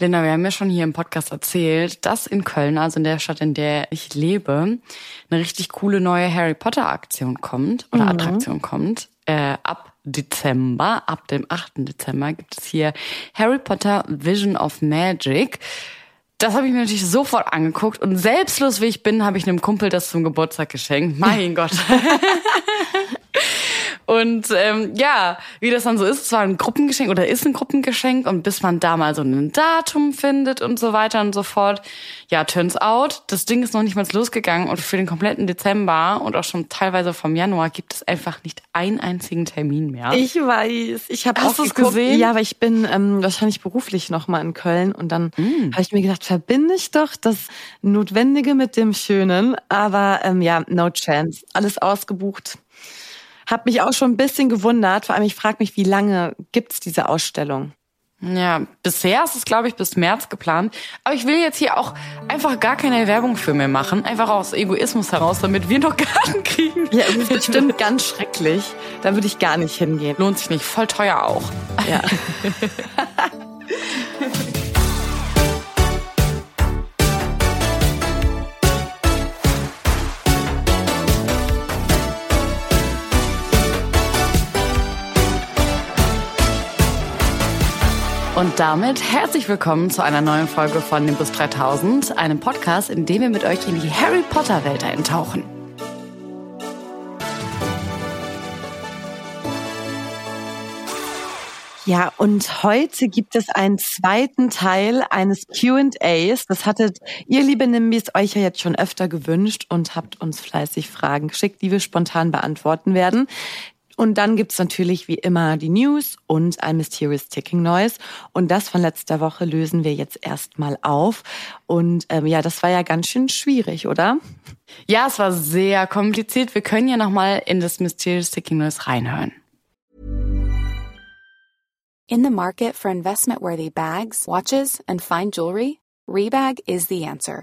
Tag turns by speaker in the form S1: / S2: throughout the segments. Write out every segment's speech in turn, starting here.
S1: Linda, wir haben ja schon hier im Podcast erzählt, dass in Köln, also in der Stadt, in der ich lebe, eine richtig coole neue Harry Potter Aktion kommt oder mhm. Attraktion kommt. Äh, ab Dezember, ab dem 8. Dezember gibt es hier Harry Potter Vision of Magic. Das habe ich mir natürlich sofort angeguckt und selbstlos wie ich bin, habe ich einem Kumpel das zum Geburtstag geschenkt. Mein Gott. Und ähm, ja, wie das dann so ist, es war ein Gruppengeschenk oder ist ein Gruppengeschenk und bis man da mal so ein Datum findet und so weiter und so fort. Ja, turns out, das Ding ist noch nicht mal losgegangen und für den kompletten Dezember und auch schon teilweise vom Januar gibt es einfach nicht einen einzigen Termin mehr.
S2: Ich weiß, ich habe
S1: auch
S2: geguckt,
S1: gesehen.
S2: Ja, aber ich bin ähm, wahrscheinlich beruflich noch mal in Köln und dann mm. habe ich mir gedacht, verbinde ich doch das Notwendige mit dem Schönen, aber ähm, ja, no chance, alles ausgebucht. Hab mich auch schon ein bisschen gewundert. Vor allem, ich frage mich, wie lange gibt's diese Ausstellung?
S1: Ja, bisher ist es, glaube ich, bis März geplant. Aber ich will jetzt hier auch einfach gar keine Werbung für mir machen. Einfach aus Egoismus heraus, damit wir noch Karten kriegen.
S2: Ja, es ist bestimmt ganz schrecklich. Da würde ich gar nicht hingehen.
S1: Lohnt sich nicht. Voll teuer auch.
S2: Ja.
S1: Und damit herzlich willkommen zu einer neuen Folge von Nimbus 3000, einem Podcast, in dem wir mit euch in die Harry Potter Welt eintauchen.
S2: Ja, und heute gibt es einen zweiten Teil eines Q&As. Das hattet ihr, liebe Nimbis, euch ja jetzt schon öfter gewünscht und habt uns fleißig Fragen geschickt, die wir spontan beantworten werden. Und dann gibt's natürlich wie immer die News und ein Mysterious Ticking Noise. Und das von letzter Woche lösen wir jetzt erstmal auf. Und ähm, ja, das war ja ganz schön schwierig, oder?
S1: Ja, es war sehr kompliziert. Wir können ja nochmal in das Mysterious Ticking Noise reinhören.
S3: In the market for investment-worthy bags, watches and fine jewelry, Rebag is the answer.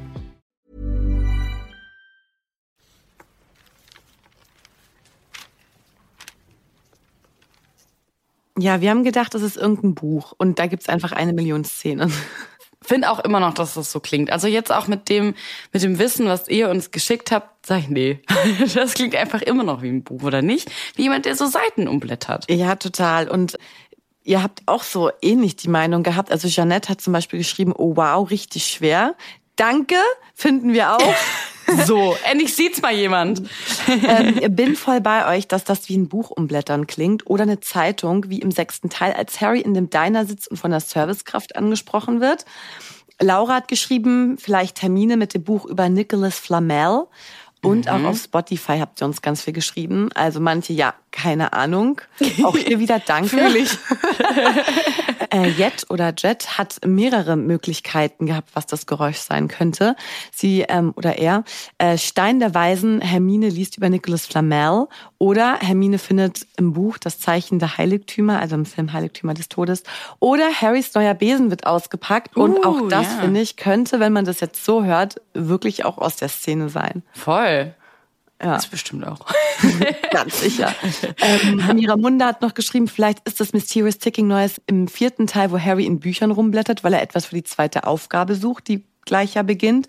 S2: Ja, wir haben gedacht, das ist irgendein Buch und da gibt's einfach eine Million Szenen.
S1: Finde auch immer noch, dass das so klingt. Also jetzt auch mit dem, mit dem Wissen, was ihr uns geschickt habt, sag ich, nee. Das klingt einfach immer noch wie ein Buch, oder nicht? Wie jemand, der so Seiten umblättert.
S2: Ja, total. Und ihr habt auch so ähnlich die Meinung gehabt. Also Jeanette hat zum Beispiel geschrieben, oh wow, richtig schwer. Danke, finden wir auch.
S1: So, endlich sieht's mal jemand.
S2: ähm, bin voll bei euch, dass das wie ein Buch umblättern klingt oder eine Zeitung, wie im sechsten Teil, als Harry in dem Diner sitzt und von der Servicekraft angesprochen wird. Laura hat geschrieben, vielleicht Termine mit dem Buch über Nicholas Flamel. Und mhm. auch auf Spotify habt ihr uns ganz viel geschrieben. Also manche, ja, keine Ahnung. Auch hier wieder Danke.
S1: Fühl ich.
S2: äh, Jet oder Jet hat mehrere Möglichkeiten gehabt, was das Geräusch sein könnte. Sie ähm, oder er. Äh, Stein der Weisen, Hermine liest über Nicholas Flamel oder Hermine findet im Buch das Zeichen der Heiligtümer, also im Film Heiligtümer des Todes. Oder Harrys neuer Besen wird ausgepackt. Und uh, auch das, ja. finde ich, könnte, wenn man das jetzt so hört, wirklich auch aus der Szene sein.
S1: Voll. Ja. Das bestimmt auch.
S2: Ganz sicher. ähm, Miramunda hat noch geschrieben, vielleicht ist das Mysterious Ticking Noise im vierten Teil, wo Harry in Büchern rumblättert, weil er etwas für die zweite Aufgabe sucht, die gleich ja beginnt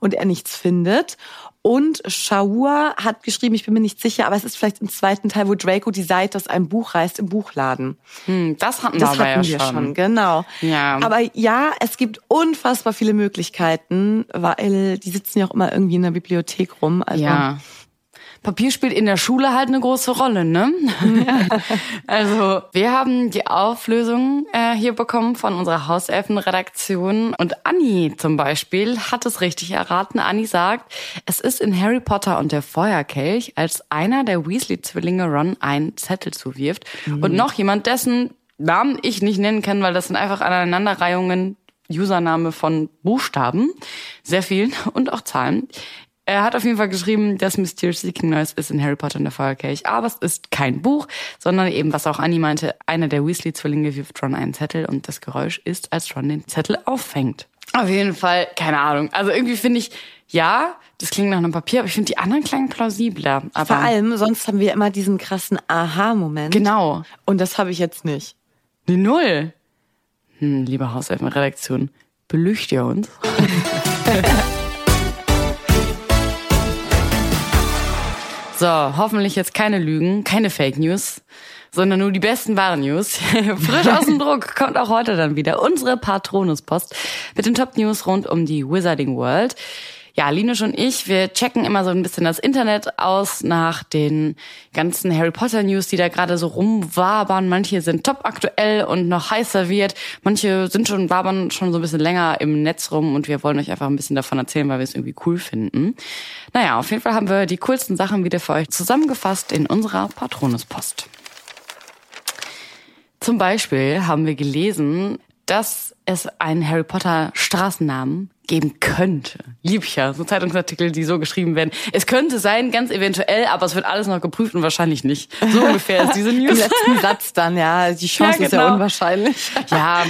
S2: und er nichts findet. Und Shaur hat geschrieben, ich bin mir nicht sicher, aber es ist vielleicht im zweiten Teil, wo Draco die Seite aus einem Buch reißt im Buchladen.
S1: Hm, das hatten,
S2: das
S1: wir,
S2: hatten
S1: ja
S2: wir
S1: schon.
S2: schon, genau.
S1: Ja.
S2: Aber ja, es gibt unfassbar viele Möglichkeiten, weil die sitzen ja auch immer irgendwie in der Bibliothek rum. Also
S1: Ja. Papier spielt in der Schule halt eine große Rolle, ne? also wir haben die Auflösung äh, hier bekommen von unserer Hauselfenredaktion und Anni zum Beispiel hat es richtig erraten. Anni sagt, es ist in Harry Potter und der Feuerkelch, als einer der Weasley-Zwillinge Ron einen Zettel zuwirft und noch jemand, dessen Namen ich nicht nennen kann, weil das sind einfach Aneinanderreihungen Username von Buchstaben, sehr vielen und auch Zahlen. Er hat auf jeden Fall geschrieben, das Mysterious Seeking Noise ist in Harry Potter und der Feuerkelch. Aber es ist kein Buch, sondern eben, was auch Annie meinte, einer der Weasley-Zwillinge wirft Ron einen Zettel und das Geräusch ist, als Ron den Zettel auffängt. Auf jeden Fall, keine Ahnung. Also irgendwie finde ich, ja, das klingt nach einem Papier, aber ich finde die anderen klangen plausibler. Aber
S2: Vor allem, sonst haben wir immer diesen krassen Aha-Moment.
S1: Genau.
S2: Und das habe ich jetzt nicht.
S1: Eine Null. Hm, liebe Hauselfenredaktion, belücht ihr uns? So, hoffentlich jetzt keine Lügen, keine Fake News, sondern nur die besten wahren News. Frisch aus dem Druck kommt auch heute dann wieder unsere Patronuspost mit den Top News rund um die Wizarding World. Ja, Linus und ich, wir checken immer so ein bisschen das Internet aus nach den ganzen Harry Potter News, die da gerade so rumwabern. Manche sind top aktuell und noch heiß serviert. Manche sind schon, wabern schon so ein bisschen länger im Netz rum und wir wollen euch einfach ein bisschen davon erzählen, weil wir es irgendwie cool finden. Naja, auf jeden Fall haben wir die coolsten Sachen wieder für euch zusammengefasst in unserer Patronuspost. Zum Beispiel haben wir gelesen, dass es einen Harry Potter Straßennamen geben könnte. Lieb ich ja, so Zeitungsartikel, die so geschrieben werden. Es könnte sein, ganz eventuell, aber es wird alles noch geprüft und wahrscheinlich nicht. So ungefähr ist diese
S2: Im
S1: News.
S2: letzten Satz dann, ja, die Chance
S1: Ja,
S2: ist ja
S1: genau.
S2: unwahrscheinlich.
S1: Ja.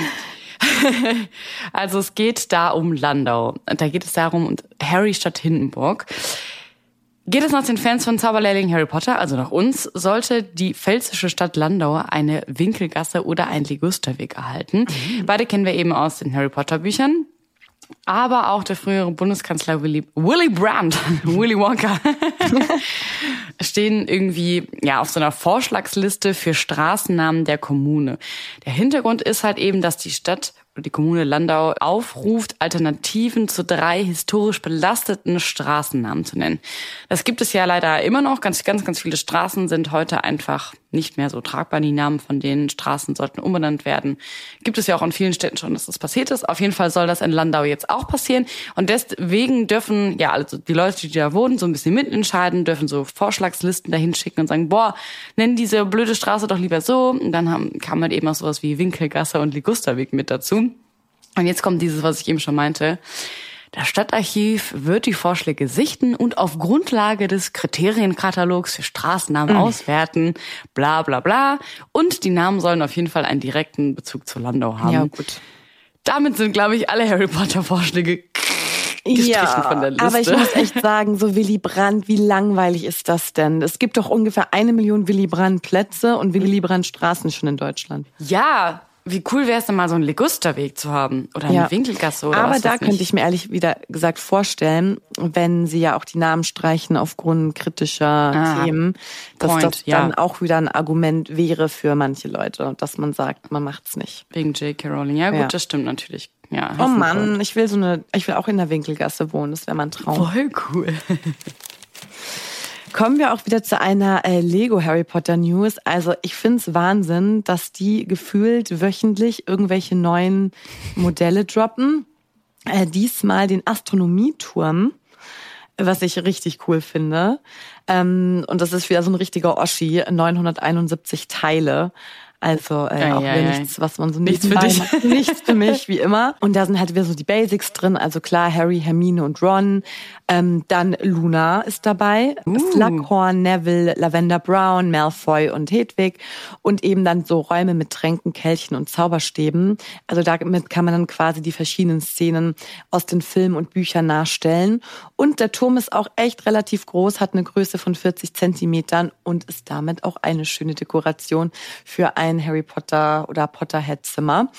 S1: Also es geht da um Landau. Da geht es darum, und Harry statt Hindenburg. Geht es nach den Fans von Zauberlehrling Harry Potter, also nach uns, sollte die pfälzische Stadt Landau eine Winkelgasse oder ein Ligusterweg erhalten. Beide kennen wir eben aus den Harry Potter Büchern. Aber auch der frühere Bundeskanzler Willy, Willy Brandt, Willy Wonka, stehen irgendwie ja auf so einer Vorschlagsliste für Straßennamen der Kommune. Der Hintergrund ist halt eben, dass die Stadt oder die Kommune Landau aufruft, Alternativen zu drei historisch belasteten Straßennamen zu nennen. Das gibt es ja leider immer noch. Ganz, ganz, ganz viele Straßen sind heute einfach nicht mehr so tragbar. Die Namen von den Straßen sollten umbenannt werden. Gibt es ja auch in vielen Städten schon, dass das passiert ist. Auf jeden Fall soll das in Landau jetzt auch passieren. Und deswegen dürfen, ja, also die Leute, die da wohnen, so ein bisschen mitentscheiden, dürfen so Vorschlagslisten dahin schicken und sagen, boah, nenn diese blöde Straße doch lieber so. Und dann haben, kam halt eben auch sowas wie Winkelgasse und Ligusterweg mit dazu. Und jetzt kommt dieses, was ich eben schon meinte. Das Stadtarchiv wird die Vorschläge sichten und auf Grundlage des Kriterienkatalogs für Straßennamen auswerten, bla bla bla. Und die Namen sollen auf jeden Fall einen direkten Bezug zu Landau haben.
S2: Ja, gut.
S1: Damit sind, glaube ich, alle Harry Potter Vorschläge gestrichen von der Liste.
S2: aber ich muss echt sagen, so Willy Brandt, wie langweilig ist das denn? Es gibt doch ungefähr eine Million Willy Brandt Plätze und Willy Brandt Straßen schon in Deutschland.
S1: ja, wie cool wäre es denn mal so einen Ligusterweg zu haben oder eine Winkelgasse oder
S2: Aber
S1: was
S2: da könnte ich mir ehrlich wieder gesagt vorstellen, wenn sie ja auch die Namen streichen aufgrund kritischer
S1: Ah,
S2: Themen, dass
S1: Point,
S2: das
S1: ja.
S2: dann auch wieder ein Argument wäre für manche Leute, dass man sagt, man macht's nicht.
S1: Wegen J.K. Rowling. Ja gut,
S2: Ja.
S1: das stimmt natürlich. Ja,
S2: Oh Mann, ich will so eine, ich will auch in der Winkelgasse wohnen, das wäre mein Traum.
S1: Voll cool.
S2: Kommen wir auch wieder zu einer äh, Lego Harry Potter News. Also ich find's Wahnsinn, dass die gefühlt wöchentlich irgendwelche neuen Modelle droppen. Äh, diesmal den Astronomieturm, was ich richtig cool finde. Ähm, und das ist wieder so ein richtiger Oschi, 971 Teile. Also äh,
S1: Ei,
S2: auch
S1: ei,
S2: wieder
S1: ei.
S2: nichts, was man so
S1: Nichts für dich.
S2: macht. Nichts für mich, wie immer. Und da sind halt wieder so die Basics drin. Also klar, Harry, Hermine und Ron. Ähm, dann Luna ist dabei.
S1: Uh.
S2: Slughorn, Neville, Lavender Brown, Malfoy und Hedwig. Und eben dann so Räume mit Tränken, Kelchen und Zauberstäben. Also damit kann man dann quasi die verschiedenen Szenen aus den Filmen und Büchern nachstellen. Und der Turm ist auch echt relativ groß, hat eine Größe von 40 Zentimetern und ist damit auch eine schöne Dekoration für ein Harry Potter oder Potterhead-Zimmer.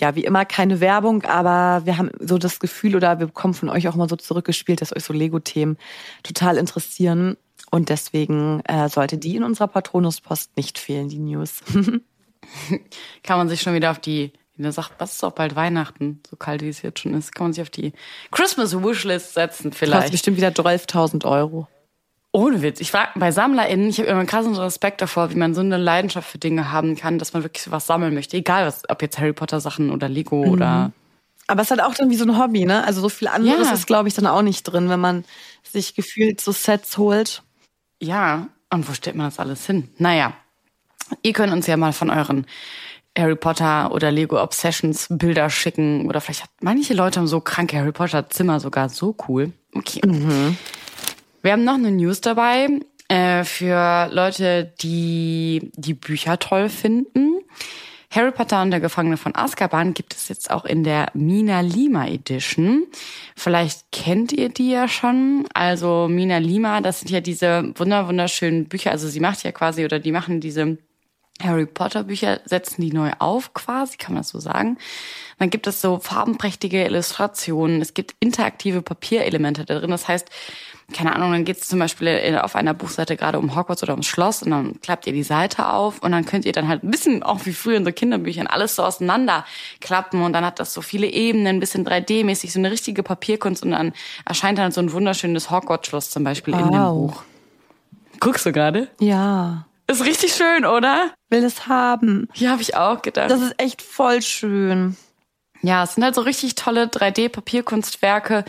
S2: Ja, wie immer keine Werbung, aber wir haben so das Gefühl oder wir bekommen von euch auch mal so zurückgespielt, dass euch so Lego-Themen total interessieren. Und deswegen äh, sollte die in unserer Patronuspost nicht fehlen, die News.
S1: Kann man sich schon wieder auf die, wie der sagt, was ist auch bald Weihnachten, so kalt wie es jetzt schon ist, kann man sich auf die Christmas Wishlist setzen vielleicht.
S2: Kostet bestimmt wieder 12.000 Euro.
S1: Ohne Witz. Ich frage bei SammlerInnen, ich habe immer einen krassen Respekt davor, wie man so eine Leidenschaft für Dinge haben kann, dass man wirklich sowas sammeln möchte. Egal, was, ob jetzt Harry Potter Sachen oder Lego mhm. oder.
S2: Aber es hat auch dann wie so ein Hobby, ne? Also so viel anderes ja. ist, glaube ich, dann auch nicht drin, wenn man sich gefühlt so Sets holt.
S1: Ja. Und wo stellt man das alles hin? Naja. Ihr könnt uns ja mal von euren Harry Potter oder Lego Obsessions Bilder schicken. Oder vielleicht hat manche Leute haben so kranke Harry Potter Zimmer sogar so cool. Okay. Mhm. Wir haben noch eine News dabei äh, für Leute, die die Bücher toll finden. Harry Potter und der Gefangene von Azkaban gibt es jetzt auch in der Mina Lima Edition. Vielleicht kennt ihr die ja schon. Also Mina Lima, das sind ja diese wunder wunderschönen Bücher. Also sie macht ja quasi oder die machen diese Harry Potter Bücher, setzen die neu auf quasi, kann man das so sagen. Dann gibt es so farbenprächtige Illustrationen. Es gibt interaktive Papierelemente da drin. Das heißt, keine Ahnung, dann geht es zum Beispiel auf einer Buchseite gerade um Hogwarts oder ums Schloss und dann klappt ihr die Seite auf und dann könnt ihr dann halt ein bisschen, auch wie früher in so Kinderbüchern, alles so auseinander klappen und dann hat das so viele Ebenen, ein bisschen 3D-mäßig, so eine richtige Papierkunst und dann erscheint dann so ein wunderschönes Hogwarts-Schloss zum Beispiel wow. in dem Buch. Guckst du gerade?
S2: Ja.
S1: Ist richtig schön, oder?
S2: Will es haben.
S1: Ja, habe ich auch gedacht.
S2: Das ist echt voll schön.
S1: Ja, es sind halt so richtig tolle 3D-Papierkunstwerke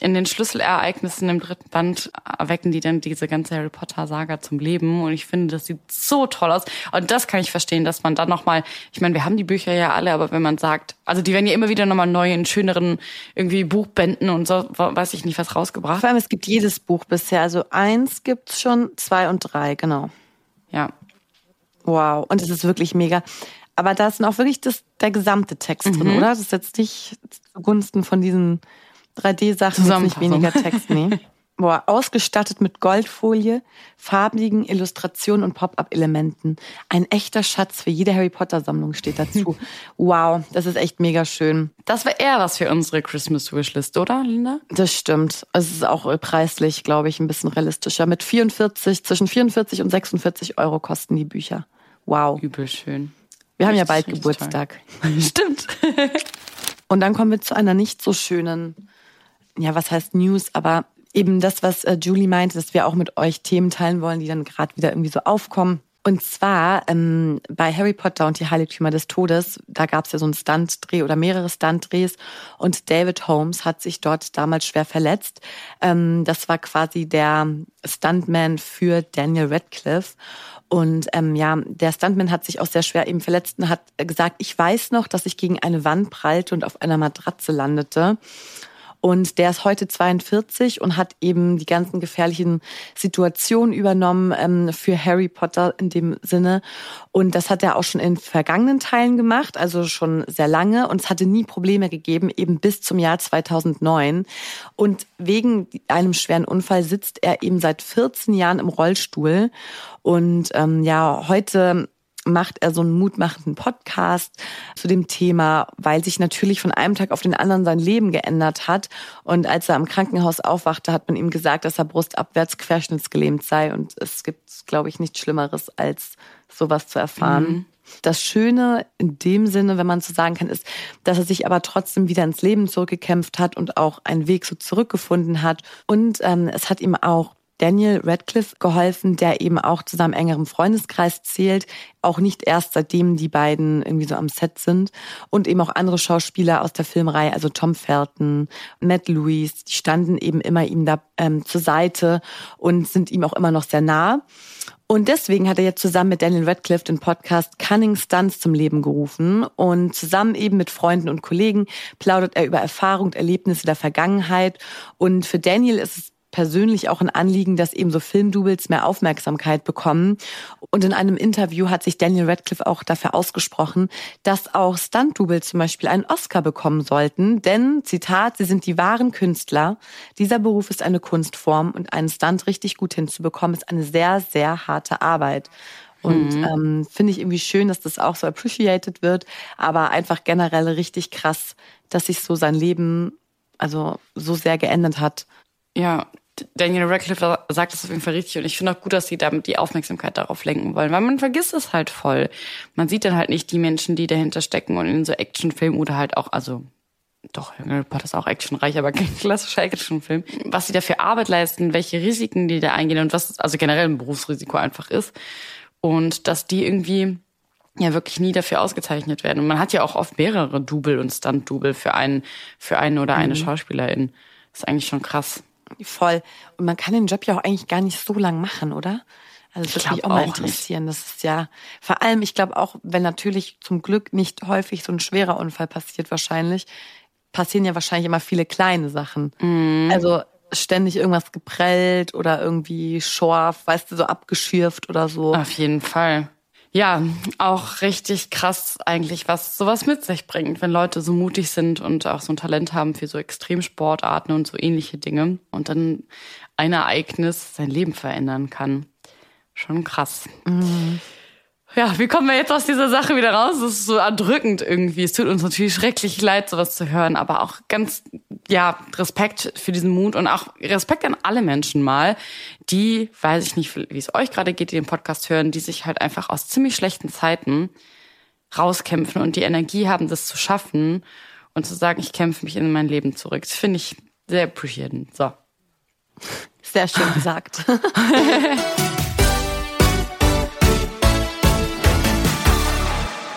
S1: in den Schlüsselereignissen im dritten Band erwecken die dann diese ganze Harry Potter Saga zum Leben und ich finde, das sieht so toll aus und das kann ich verstehen, dass man dann nochmal, ich meine, wir haben die Bücher ja alle, aber wenn man sagt, also die werden ja immer wieder nochmal neu in schöneren irgendwie Buchbänden und so, weiß ich nicht, was rausgebracht.
S2: Vor allem, es gibt jedes Buch bisher, also eins gibt's schon, zwei und drei, genau.
S1: Ja.
S2: Wow, und es ist wirklich mega. Aber da ist auch wirklich das, der gesamte Text mhm. drin, oder? Das ist jetzt nicht zugunsten von diesen 3D-Sachen ist nicht weniger Text, nee. Boah, ausgestattet mit Goldfolie, farbigen Illustrationen und Pop-up-Elementen. Ein echter Schatz für jede Harry Potter-Sammlung steht dazu. wow, das ist echt mega schön.
S1: Das wäre eher was für unsere Christmas Wishlist, oder, Linda?
S2: Das stimmt. Es ist auch preislich, glaube ich, ein bisschen realistischer. Mit 44, zwischen 44 und 46 Euro kosten die Bücher. Wow.
S1: Übel schön.
S2: Wir haben ja bald Geburtstag.
S1: Stimmt.
S2: und dann kommen wir zu einer nicht so schönen ja, was heißt News, aber eben das, was äh, Julie meinte, dass wir auch mit euch Themen teilen wollen, die dann gerade wieder irgendwie so aufkommen. Und zwar ähm, bei Harry Potter und die Heiligtümer des Todes, da gab es ja so einen Stuntdreh oder mehrere Stuntdrehs und David Holmes hat sich dort damals schwer verletzt. Ähm, das war quasi der Stuntman für Daniel Radcliffe. Und ähm, ja, der Stuntman hat sich auch sehr schwer eben verletzt und hat gesagt, ich weiß noch, dass ich gegen eine Wand prallte und auf einer Matratze landete. Und der ist heute 42 und hat eben die ganzen gefährlichen Situationen übernommen ähm, für Harry Potter in dem Sinne. Und das hat er auch schon in vergangenen Teilen gemacht, also schon sehr lange. Und es hatte nie Probleme gegeben, eben bis zum Jahr 2009. Und wegen einem schweren Unfall sitzt er eben seit 14 Jahren im Rollstuhl. Und ähm, ja, heute macht er so einen mutmachenden Podcast zu dem Thema, weil sich natürlich von einem Tag auf den anderen sein Leben geändert hat. Und als er im Krankenhaus aufwachte, hat man ihm gesagt, dass er brustabwärts querschnittsgelähmt sei. Und es gibt, glaube ich, nichts Schlimmeres, als sowas zu erfahren. Mhm. Das Schöne in dem Sinne, wenn man so sagen kann, ist, dass er sich aber trotzdem wieder ins Leben zurückgekämpft hat und auch einen Weg so zurückgefunden hat. Und ähm, es hat ihm auch Daniel Radcliffe geholfen, der eben auch zu seinem engeren Freundeskreis zählt, auch nicht erst seitdem die beiden irgendwie so am Set sind und eben auch andere Schauspieler aus der Filmreihe, also Tom Felton, Matt Lewis, die standen eben immer ihm da ähm, zur Seite und sind ihm auch immer noch sehr nah. Und deswegen hat er jetzt zusammen mit Daniel Radcliffe den Podcast Cunning Stunts zum Leben gerufen. Und zusammen eben mit Freunden und Kollegen plaudert er über Erfahrung und Erlebnisse der Vergangenheit. Und für Daniel ist es persönlich auch ein Anliegen, dass eben so Filmdoubles mehr Aufmerksamkeit bekommen. Und in einem Interview hat sich Daniel Radcliffe auch dafür ausgesprochen, dass auch Stunt-Doubles zum Beispiel einen Oscar bekommen sollten. Denn, Zitat, sie sind die wahren Künstler. Dieser Beruf ist eine Kunstform und einen Stunt richtig gut hinzubekommen ist eine sehr, sehr harte Arbeit. Und mhm. ähm, finde ich irgendwie schön, dass das auch so appreciated wird, aber einfach generell richtig krass, dass sich so sein Leben also so sehr geändert hat.
S1: Ja, Daniel Radcliffe sagt das auf jeden Fall richtig und ich finde auch gut, dass sie damit die Aufmerksamkeit darauf lenken wollen, weil man vergisst es halt voll. Man sieht dann halt nicht die Menschen, die dahinter stecken und in so Actionfilmen oder halt auch, also doch, Harry Potter ist auch actionreich, aber kein klassischer Actionfilm. Was sie da für Arbeit leisten, welche Risiken die da eingehen und was also generell ein Berufsrisiko einfach ist. Und dass die irgendwie ja wirklich nie dafür ausgezeichnet werden. Und man hat ja auch oft mehrere Double und Stunt-Double für einen, für einen oder eine mhm. Schauspielerin. Das ist eigentlich schon krass.
S2: Voll. Und man kann den Job ja auch eigentlich gar nicht so lang machen, oder? Also das würde mich auch mal interessieren. Nicht. Das ist ja vor allem, ich glaube auch, wenn natürlich zum Glück nicht häufig so ein schwerer Unfall passiert, wahrscheinlich passieren ja wahrscheinlich immer viele kleine Sachen. Mhm. Also ständig irgendwas geprellt oder irgendwie schorf, weißt du, so abgeschürft oder so.
S1: Auf jeden Fall. Ja, auch richtig krass eigentlich, was sowas mit sich bringt, wenn Leute so mutig sind und auch so ein Talent haben für so Extremsportarten und so ähnliche Dinge und dann ein Ereignis sein Leben verändern kann. Schon krass. Mhm. Ja, wie kommen wir jetzt aus dieser Sache wieder raus? Das ist so erdrückend irgendwie. Es tut uns natürlich schrecklich leid, sowas zu hören, aber auch ganz, ja, Respekt für diesen Mut und auch Respekt an alle Menschen mal, die, weiß ich nicht, wie es euch gerade geht, die den Podcast hören, die sich halt einfach aus ziemlich schlechten Zeiten rauskämpfen und die Energie haben, das zu schaffen und zu sagen, ich kämpfe mich in mein Leben zurück. Das finde ich sehr appreciated. So.
S2: Sehr schön gesagt.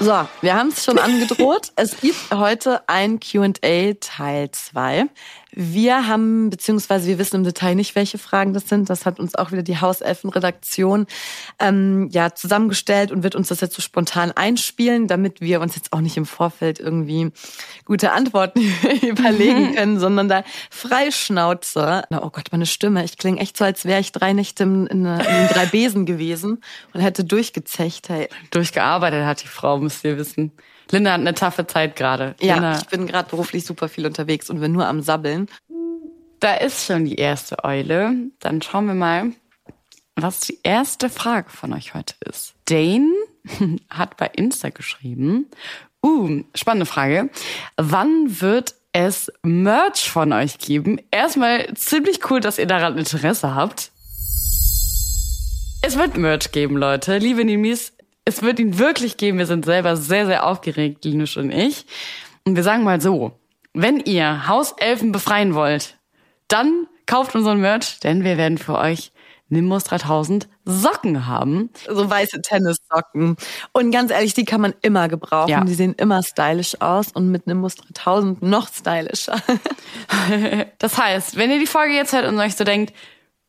S2: So, wir haben es schon angedroht. es gibt heute ein QA Teil 2. Wir haben, beziehungsweise wir wissen im Detail nicht, welche Fragen das sind. Das hat uns auch wieder die Hauselfenredaktion ähm, ja, zusammengestellt und wird uns das jetzt so spontan einspielen, damit wir uns jetzt auch nicht im Vorfeld irgendwie gute Antworten überlegen können, sondern da freischnauze. Oh Gott, meine Stimme. Ich klinge echt so, als wäre ich drei Nächte in, in, in drei Besen gewesen und hätte durchgezecht. Hey.
S1: Durchgearbeitet hat die Frau, müsst ihr wissen. Linda hat eine taffe Zeit gerade.
S2: Ja, ich bin gerade beruflich super viel unterwegs und wir nur am Sabbeln.
S1: Da ist schon die erste Eule. Dann schauen wir mal, was die erste Frage von euch heute ist. Dane hat bei Insta geschrieben. Uh, spannende Frage. Wann wird es Merch von euch geben? Erstmal ziemlich cool, dass ihr daran Interesse habt. Es wird Merch geben, Leute. Liebe Nimis, es wird ihn wirklich geben. Wir sind selber sehr, sehr aufgeregt, Linus und ich. Und wir sagen mal so, wenn ihr Hauselfen befreien wollt, dann kauft unseren Merch, denn wir werden für euch Nimbus 3000 Socken haben.
S2: So weiße Tennissocken. Und ganz ehrlich, die kann man immer gebrauchen. Ja. Die sehen immer stylisch aus und mit Nimbus 3000 noch stylischer.
S1: das heißt, wenn ihr die Folge jetzt hört und euch so denkt,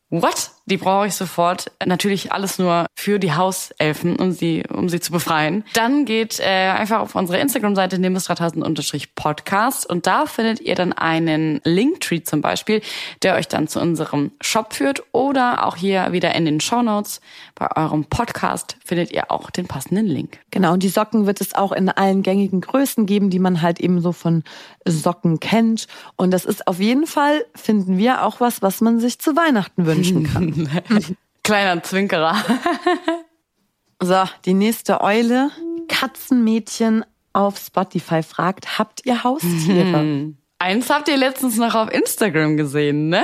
S1: what? Die brauche ich sofort. Natürlich alles nur für die Hauselfen, um sie, um sie zu befreien. Dann geht äh, einfach auf unsere Instagram-Seite nimbus3000-podcast und da findet ihr dann einen Linktree zum Beispiel, der euch dann zu unserem Shop führt oder auch hier wieder in den Show Notes bei eurem Podcast findet ihr auch den passenden Link.
S2: Genau, und die Socken wird es auch in allen gängigen Größen geben, die man halt eben so von Socken kennt. Und das ist auf jeden Fall, finden wir, auch was, was man sich zu Weihnachten wünschen kann.
S1: Kleiner Zwinkerer.
S2: so, die nächste Eule. Katzenmädchen auf Spotify fragt, habt ihr Haustiere?
S1: Eins habt ihr letztens noch auf Instagram gesehen, ne?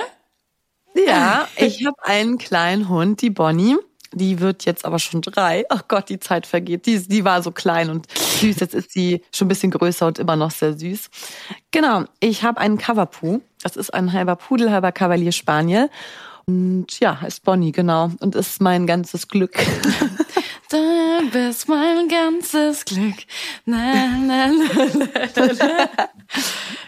S2: Ja, ich habe einen kleinen Hund, die Bonnie. Die wird jetzt aber schon drei. Ach Gott, die Zeit vergeht. Die, die war so klein und süß. Jetzt ist sie schon ein bisschen größer und immer noch sehr süß. Genau, ich habe einen Coverpoo. Das ist ein halber Pudel, halber Kavalier Spaniel. Und ja, heißt Bonnie, genau. Und ist mein ganzes Glück.
S1: Du bist mein ganzes Glück. Na, na, na,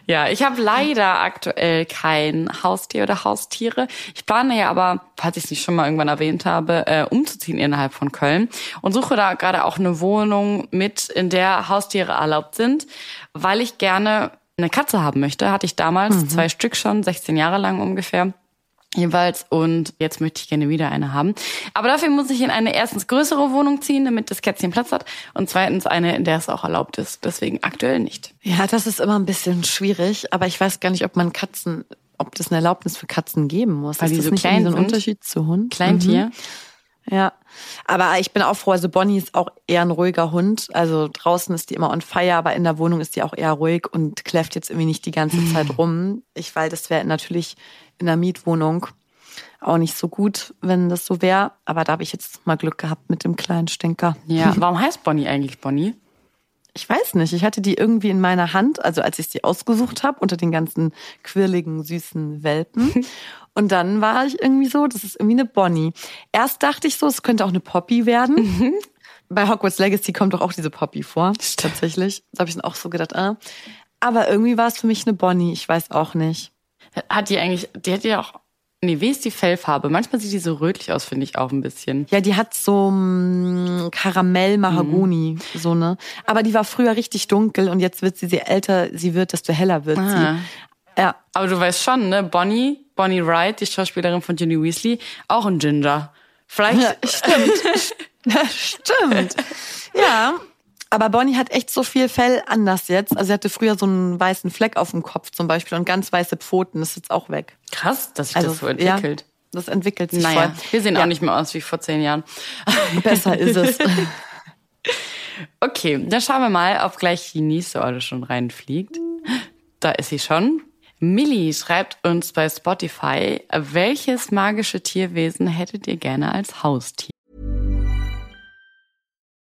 S1: ja, ich habe leider aktuell kein Haustier oder Haustiere. Ich plane ja aber, falls ich es nicht schon mal irgendwann erwähnt habe, äh, umzuziehen innerhalb von Köln und suche da gerade auch eine Wohnung mit, in der Haustiere erlaubt sind, weil ich gerne eine Katze haben möchte. Hatte ich damals mhm. zwei Stück schon, 16 Jahre lang ungefähr jeweils und jetzt möchte ich gerne wieder eine haben. Aber dafür muss ich in eine erstens größere Wohnung ziehen, damit das Kätzchen Platz hat und zweitens eine, in der es auch erlaubt ist. Deswegen aktuell nicht.
S2: Ja, das ist immer ein bisschen schwierig, aber ich weiß gar nicht, ob man Katzen, ob das eine Erlaubnis für Katzen geben muss.
S1: Weil ist die so
S2: nicht
S1: klein
S2: so ein? Unterschied zu Hund?
S1: Kleintier? Mhm.
S2: Ja, aber ich bin auch froh, also Bonnie ist auch eher ein ruhiger Hund. Also draußen ist die immer on fire, aber in der Wohnung ist die auch eher ruhig und kläfft jetzt irgendwie nicht die ganze Zeit rum. Ich, weil das wäre natürlich in der Mietwohnung auch nicht so gut, wenn das so wäre. Aber da habe ich jetzt mal Glück gehabt mit dem kleinen Stinker.
S1: Ja, warum heißt Bonnie eigentlich Bonnie?
S2: Ich weiß nicht, ich hatte die irgendwie in meiner Hand, also als ich sie ausgesucht habe, unter den ganzen quirligen, süßen Welpen. Und dann war ich irgendwie so, das ist irgendwie eine Bonnie. Erst dachte ich so, es könnte auch eine Poppy werden.
S1: Mhm.
S2: Bei Hogwarts Legacy kommt doch auch diese Poppy vor, tatsächlich. Da habe ich dann auch so gedacht, ah. Aber irgendwie war es für mich eine Bonnie, ich weiß auch nicht.
S1: Hat die eigentlich, die hat ja auch, nee, wie ist die Fellfarbe? Manchmal sieht die so rötlich aus, finde ich auch ein bisschen.
S2: Ja, die hat so mm, Karamell, Mahagoni,
S1: Mhm.
S2: so ne. Aber die war früher richtig dunkel und jetzt wird sie, je älter sie wird, desto heller wird
S1: Ah.
S2: sie. Ja,
S1: Aber du weißt schon, ne? Bonnie, Bonnie Wright, die Schauspielerin von Ginny Weasley, auch ein Ginger. Vielleicht,
S2: Ja, stimmt. Ja, stimmt. Ja. Aber Bonnie hat echt so viel Fell anders jetzt. Also sie hatte früher so einen weißen Fleck auf dem Kopf zum Beispiel und ganz weiße Pfoten. Das ist jetzt auch weg.
S1: krass, dass sich
S2: Also
S1: das so entwickelt.
S2: Ja, das entwickelt sich
S1: naja,
S2: voll.
S1: wir sehen
S2: ja,
S1: auch nicht mehr aus wie vor zehn Jahren.
S2: Besser ist es.
S1: Okay, dann schauen wir mal, ob gleich die nächste Eule schon reinfliegt. Da ist sie schon. Millie schreibt uns bei Spotify, welches magische Tierwesen hättet ihr gerne als Haustier?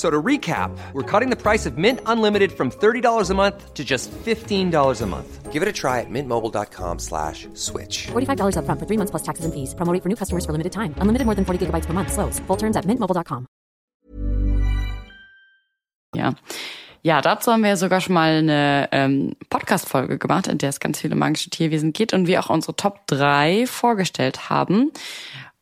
S4: So to recap, we're cutting the price of Mint Unlimited from $30 a month to just $15 a month. Give it a try at mintmobile.com slash switch.
S5: $45 upfront for three months plus taxes and fees. Promo rate for new customers for limited time. Unlimited more than 40 gigabytes per month. Slows. Full terms at mintmobile.com.
S1: Ja. Ja, dazu haben wir sogar schon mal eine ähm, Podcast-Folge gemacht, in der es ganz viele magische Tierwesen geht und wir auch unsere Top 3 vorgestellt haben.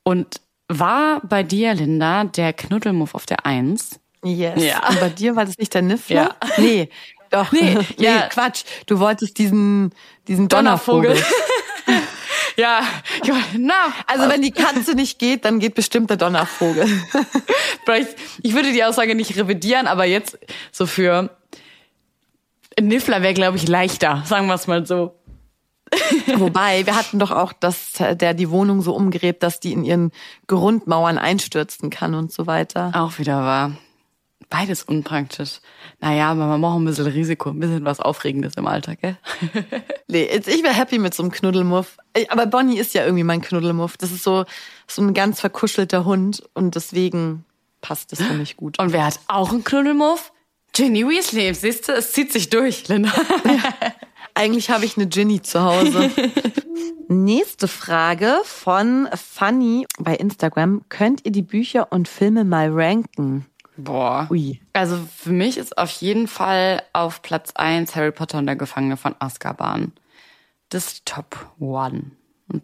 S1: Und war bei dir, Linda, der Knuddelmuff auf der Eins?
S2: Yes.
S1: Ja.
S2: Und bei dir war das nicht der Niffler?
S1: Ja.
S2: Nee. Doch.
S1: Nee,
S2: nee
S1: ja.
S2: Quatsch. Du wolltest diesen, diesen Donnervogel.
S1: ja, ich war- na,
S2: Also wenn die Katze nicht geht, dann geht bestimmt der Donnervogel.
S1: vielleicht, ich würde die Aussage nicht revidieren, aber jetzt so für Niffler wäre, glaube ich, leichter, sagen wir es mal so.
S2: Wobei, wir hatten doch auch, dass der die Wohnung so umgräbt, dass die in ihren Grundmauern einstürzen kann und so weiter.
S1: Auch wieder wahr. Beides unpraktisch. Naja, aber man braucht ein bisschen Risiko, ein bisschen was Aufregendes im Alltag, gell?
S2: Nee, jetzt- ich wäre happy mit so einem Knuddelmuff. Ey, Aber Bonnie ist ja irgendwie mein Knuddelmuff. Das ist so, so ein ganz verkuschelter Hund und deswegen passt das für mich gut.
S1: Und wer hat auch einen Knuddelmuff? Ginny Weasley. Siehst du, es zieht sich durch, Linda.
S2: Eigentlich habe ich eine Ginny zu Hause. Nächste Frage von Fanny bei Instagram. Könnt ihr die Bücher und Filme mal ranken?
S1: Boah.
S2: Ui.
S1: Also für mich ist auf jeden Fall auf Platz eins Harry Potter und der Gefangene von Azkaban. Das ist Top One.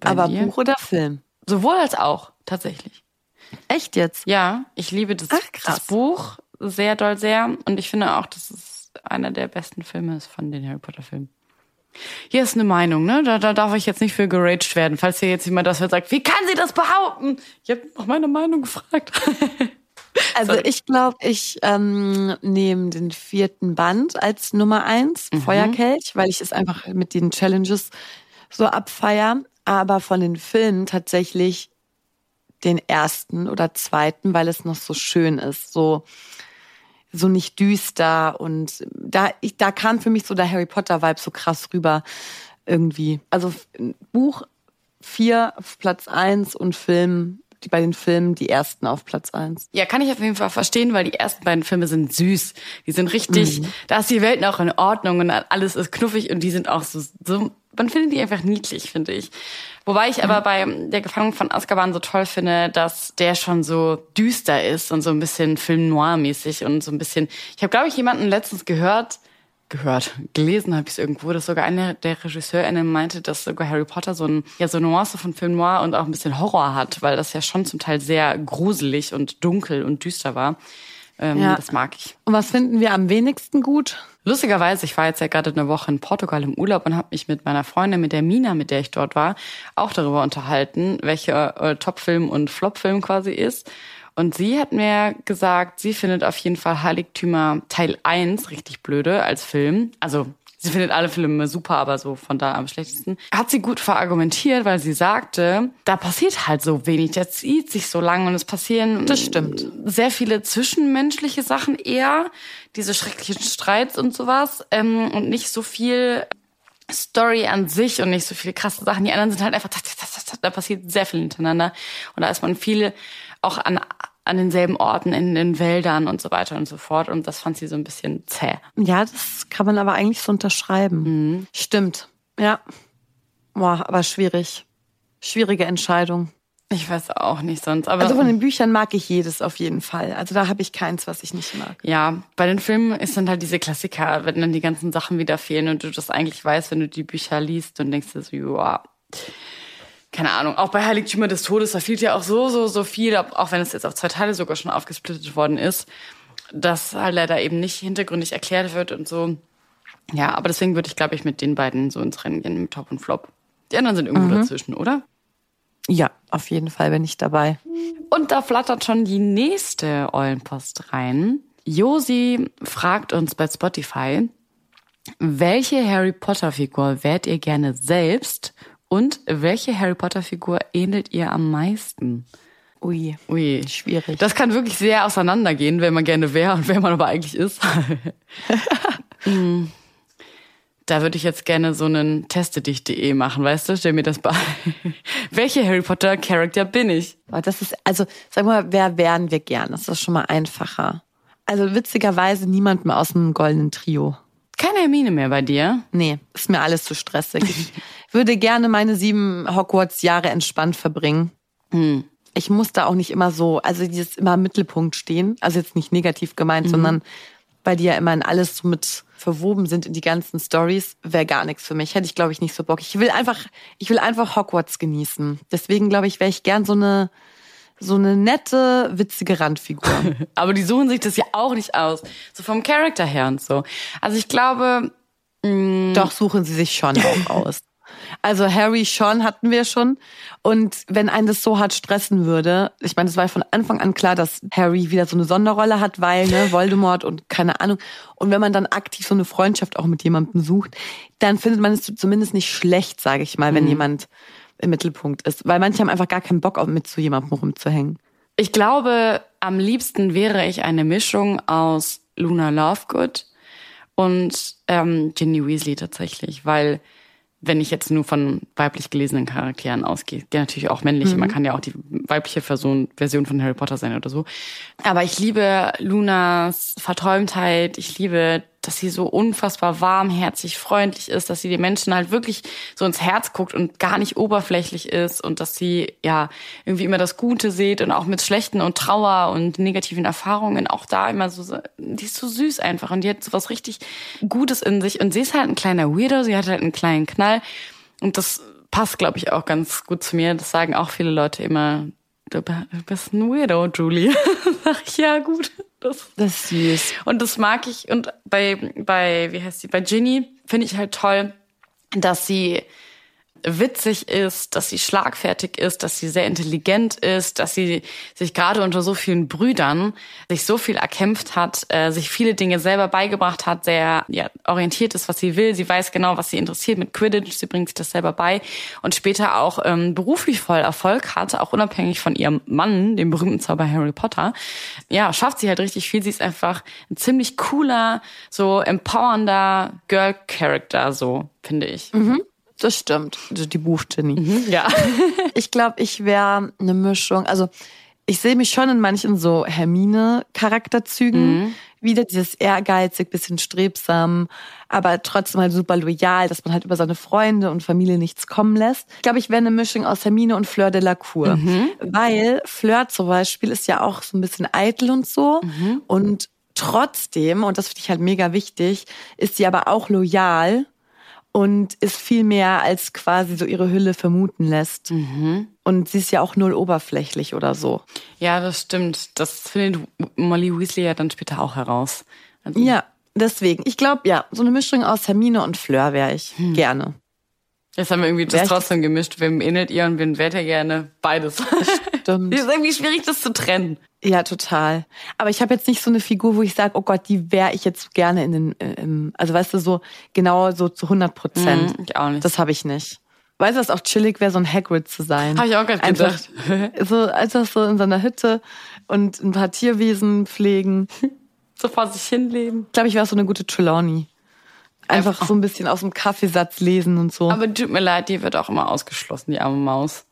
S2: Aber
S1: dir?
S2: Buch oder Film?
S1: Sowohl als auch, tatsächlich.
S2: Echt jetzt?
S1: Ja, ich liebe das,
S2: Ach,
S1: das Buch sehr doll sehr. Und ich finde auch, dass es einer der besten Filme ist von den Harry Potter Filmen. Hier ist eine Meinung, ne? Da, da darf ich jetzt nicht für geraged werden. Falls hier jetzt jemand das hört, sagt, wie kann sie das behaupten? Ich habe nach meiner Meinung gefragt.
S2: Also ich glaube, ich ähm, nehme den vierten Band als Nummer eins, Feuerkelch, weil ich es einfach mit den Challenges so abfeier. Aber von den Filmen tatsächlich den ersten oder zweiten, weil es noch so schön ist, so so nicht düster und da ich, da kam für mich so der Harry Potter Vibe so krass rüber irgendwie. Also Buch vier auf Platz eins und Film die bei den Filmen die ersten auf Platz eins.
S1: Ja, kann ich auf jeden Fall verstehen, weil die ersten beiden Filme sind süß. Die sind richtig, da ist die Welt noch in Ordnung und alles ist knuffig und die sind auch so, so man findet die einfach niedlich, finde ich. Wobei ich aber bei der Gefangenen von Azkaban so toll finde, dass der schon so düster ist und so ein bisschen Film noir mäßig und so ein bisschen. Ich habe glaube ich jemanden letztens gehört, gehört, gelesen habe ich es irgendwo, dass sogar einer der RegisseurInnen meinte, dass sogar Harry Potter so ein ja so Nuance von Film Noir und auch ein bisschen Horror hat, weil das ja schon zum Teil sehr gruselig und dunkel und düster war. Ähm,
S2: Ja.
S1: Das mag ich.
S2: Und was finden wir am wenigsten gut?
S1: Lustigerweise, ich war jetzt ja gerade eine Woche in Portugal im Urlaub und habe mich mit meiner Freundin, mit der Mina, mit der ich dort war, auch darüber unterhalten, welcher äh, Topfilm und Flopfilm quasi ist. Und sie hat mir gesagt, sie findet auf jeden Fall Heiligtümer Teil 1 richtig blöde als Film. Also sie findet alle Filme super, aber so von da am schlechtesten. Hat sie gut verargumentiert, weil sie sagte, da passiert halt so wenig, der zieht sich so lang und es passieren
S2: Das stimmt.
S1: sehr viele zwischenmenschliche Sachen eher, diese schrecklichen Streits und sowas ähm, und nicht so viel Story an sich und nicht so viele krasse Sachen. Die anderen sind halt einfach, da passiert sehr viel hintereinander und da ist man viel auch an an denselben Orten, in den Wäldern und so weiter und so fort. Und das fand sie so ein bisschen zäh.
S2: Ja, das kann man aber eigentlich so unterschreiben. Stimmt. Ja. Boah, aber schwierig. Schwierige Entscheidung.
S1: Ich weiß auch nicht sonst. Aber
S2: Also von den Büchern mag ich jedes auf jeden Fall. Also da habe ich keins, was ich nicht mag.
S1: Ja, bei den Filmen ist dann halt diese Klassiker, wenn dann die ganzen Sachen wieder fehlen und du das eigentlich weißt, wenn du die Bücher liest und denkst dir so, ja, keine Ahnung. Auch bei Heiligtümer des Todes, da fehlt ja auch so, so, so viel, auch wenn es jetzt auf zwei Teile sogar schon aufgesplittet worden ist, dass halt leider eben nicht hintergründig erklärt wird und so. Ja, aber deswegen würde ich, glaube ich, mit den beiden so ins Rennen gehen, mit Top und Flop. Die anderen sind irgendwo dazwischen, oder?
S2: Ja, auf jeden Fall bin ich dabei.
S1: Und da flattert schon die nächste Eulenpost rein. Josi fragt uns bei Spotify, welche Harry Potter Figur wärt ihr gerne selbst und welche Harry Potter Figur ähnelt ihr am meisten?
S2: Ui.
S1: Ui,
S2: Schwierig.
S1: Das kann wirklich sehr auseinandergehen, wer man gerne wäre und wer man aber eigentlich ist. Hm. Da würde ich jetzt gerne so einen teste-dich.de machen, weißt du? Stell mir das bei. Welche Harry Potter Charakter bin ich?
S2: Das ist, also, sag mal, wer wären wir gern? Das ist schon mal einfacher. Also witzigerweise niemand mehr aus dem goldenen Trio.
S1: Keine Hermine mehr bei dir.
S2: Nee, ist mir alles zu stressig. Ich würde gerne meine sieben Hogwarts-Jahre entspannt verbringen. Ich muss da auch nicht immer so, also dieses immer im Mittelpunkt stehen. Also jetzt nicht negativ gemeint, sondern bei dir immer in alles so mit verwoben sind in die ganzen Stories, wäre gar nichts für mich. Hätte ich, glaube ich, nicht so Bock. Ich will einfach, ich will einfach Hogwarts genießen. Deswegen, glaube ich, wäre ich gern so eine, so eine nette, witzige Randfigur.
S1: Aber die suchen sich das ja auch nicht aus. So vom Charakter her und so. Also ich glaube,
S2: Doch suchen sie sich schon auch aus. Also Harry schon hatten wir schon. Und wenn einen das so hart stressen würde, ich meine, es war von Anfang an klar, dass Harry wieder so eine Sonderrolle hat, weil, ne, Voldemort und keine Ahnung. Und wenn man dann aktiv so eine Freundschaft auch mit jemandem sucht, dann findet man es zumindest nicht schlecht, sage ich mal, wenn jemand im Mittelpunkt ist. Weil manche haben einfach gar keinen Bock, mit zu jemandem rumzuhängen.
S1: ich glaube, am liebsten wäre ich eine Mischung aus Luna Lovegood und ähm, Ginny Weasley tatsächlich, weil wenn ich jetzt nur von weiblich gelesenen Charakteren ausgehe, ja natürlich auch männliche, man kann ja auch die weibliche Version, Version von Harry Potter sein oder so. Aber ich liebe Lunas Verträumtheit, ich liebe, dass sie so unfassbar warmherzig, freundlich ist, dass sie den Menschen halt wirklich so ins Herz guckt und gar nicht oberflächlich ist und dass sie ja irgendwie immer das Gute sieht und auch mit schlechten und Trauer und negativen Erfahrungen auch da immer so, die ist so süß einfach und die hat so was richtig Gutes in sich und sie ist halt ein kleiner Weirdo, sie hat halt einen kleinen Knall und das passt, glaube ich, auch ganz gut zu mir. Das sagen auch viele Leute immer, du bist ein Weirdo, Julie. Sag ich, ja gut. Das
S2: Das ist süß.
S1: und das mag ich. Und bei, bei, wie heißt sie, bei Ginny finde ich halt toll, dass sie witzig ist, dass sie schlagfertig ist, dass sie sehr intelligent ist, dass sie sich gerade unter so vielen Brüdern sich so viel erkämpft hat, äh, sich viele Dinge selber beigebracht hat, sehr ja, orientiert ist, was sie will. Sie weiß genau, was sie interessiert mit Quidditch. Sie bringt sich das selber bei und später auch ähm, beruflich voll Erfolg hatte, auch unabhängig von ihrem Mann, dem berühmten Zauber Harry Potter. Ja, schafft sie halt richtig viel. Sie ist einfach ein ziemlich cooler, so empowernder Girl-Character, so finde ich.
S2: Das stimmt. Also die Buchgenie.
S1: Ja.
S2: Ich glaube, ich wäre eine Mischung. Also ich sehe mich schon in manchen so Hermine-Charakterzügen. Wieder dieses ehrgeizig, bisschen strebsam, aber trotzdem halt super loyal, dass man halt über seine Freunde und Familie nichts kommen lässt. Ich glaube, ich wäre eine Mischung aus Hermine und Fleur de la Cour. Weil Fleur zum Beispiel ist ja auch so ein bisschen eitel und so. Und trotzdem, und das finde ich halt mega wichtig, ist sie aber auch loyal und ist viel mehr, als quasi so ihre Hülle vermuten lässt. Und sie ist ja auch null oberflächlich oder so.
S1: Ja, das stimmt. Das findet Molly Weasley ja dann später auch heraus. Also,
S2: Ja, deswegen. Ich glaube, ja, so eine Mischung aus Hermine und Fleur wäre ich gerne.
S1: Jetzt haben wir irgendwie das trotzdem gemischt. Wem ähnelt ihr und wen wählt ihr gerne? Beides.
S2: Stimmt.
S1: ist irgendwie schwierig, das zu trennen.
S2: Ja, total. Aber ich habe jetzt nicht so eine Figur, wo ich sage, oh Gott, die wäre ich jetzt gerne in den, äh, im, also weißt du, so genau so zu 100 Prozent.
S1: Mhm, ich auch nicht.
S2: Das habe ich nicht. Weißt du, was auch chillig wäre, so ein Hagrid zu sein?
S1: Habe ich auch gerade gedacht.
S2: so, einfach so in seiner Hütte und ein paar Tierwesen pflegen.
S1: so vor sich hinleben.
S2: Ich glaube, ich wäre so eine gute Trelawney. Einfach
S1: Einfach-
S2: so ein bisschen aus dem Kaffeesatz lesen und so.
S1: Aber tut mir leid, die wird auch immer ausgeschlossen, die arme Maus.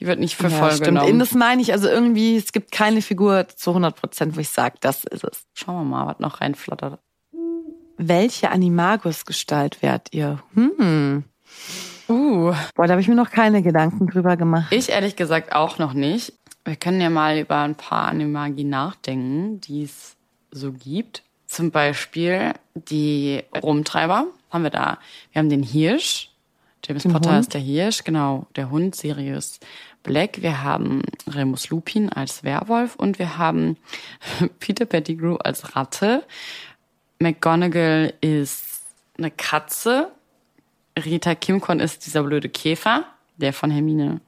S1: Die wird nicht für
S2: ja,
S1: voll
S2: stimmt.
S1: genommen.
S2: Das meine ich. Also irgendwie, es gibt keine Figur zu 100 Prozent, wo ich sage, das ist es.
S1: Schauen wir mal, was noch reinflattert.
S2: Welche Animagus-Gestalt wärt ihr? Hm.
S1: Uh,
S2: Boah, da habe ich mir noch keine Gedanken drüber gemacht.
S1: ich ehrlich gesagt auch noch nicht. Wir können ja mal über ein paar Animagi nachdenken, die es so gibt. Zum Beispiel die Rumtreiber haben wir da. Wir haben den Hirsch. James Potter
S2: Hund.
S1: ist der Hirsch, genau. Der Hund Sirius Black. Wir haben Remus Lupin als Werwolf und wir haben Peter Pettigrew als Ratte. McGonagall ist eine Katze. Rita Kimcon ist dieser blöde Käfer, der von Hermine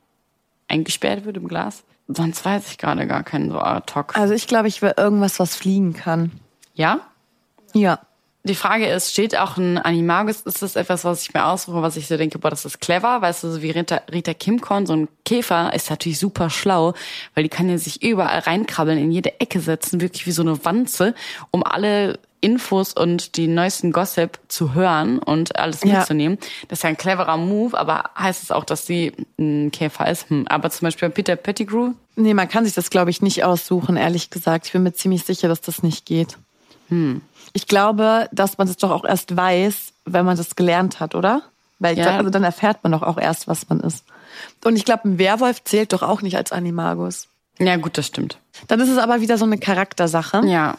S1: eingesperrt wird im Glas. Sonst weiß ich gerade gar keinen so ad hoc.
S2: Also ich glaube, ich wäre irgendwas, was fliegen kann.
S1: Ja?
S2: Ja.
S1: Die Frage ist, steht auch ein Animagus? Ist das etwas, was ich mir aussuche, was ich so denke, boah, das ist clever? Weißt du, so wie Rita, Rita Kimcon, so ein Käfer, ist natürlich super schlau, weil die kann ja sich überall reinkrabbeln, in jede Ecke setzen, wirklich wie so eine Wanze, um alle Infos und die neuesten Gossip zu hören und alles
S2: Ja.
S1: mitzunehmen. Das ist ja ein cleverer Move, aber heißt es auch, dass sie ein Käfer ist? Hm. Aber zum Beispiel Peter Pettigrew,
S2: Nee, man kann sich das, glaube ich, nicht aussuchen, ehrlich gesagt. Ich bin mir ziemlich sicher, dass das nicht geht. Ich glaube, dass man das doch auch erst weiß, wenn man das gelernt hat, oder? Weil ich
S1: Ja.
S2: glaub, also dann erfährt man doch auch erst, was man ist. Und ich glaube, ein Werwolf zählt doch auch nicht als Animagus.
S1: ja gut, das stimmt.
S2: Dann ist es aber wieder so eine Charaktersache.
S1: Ja.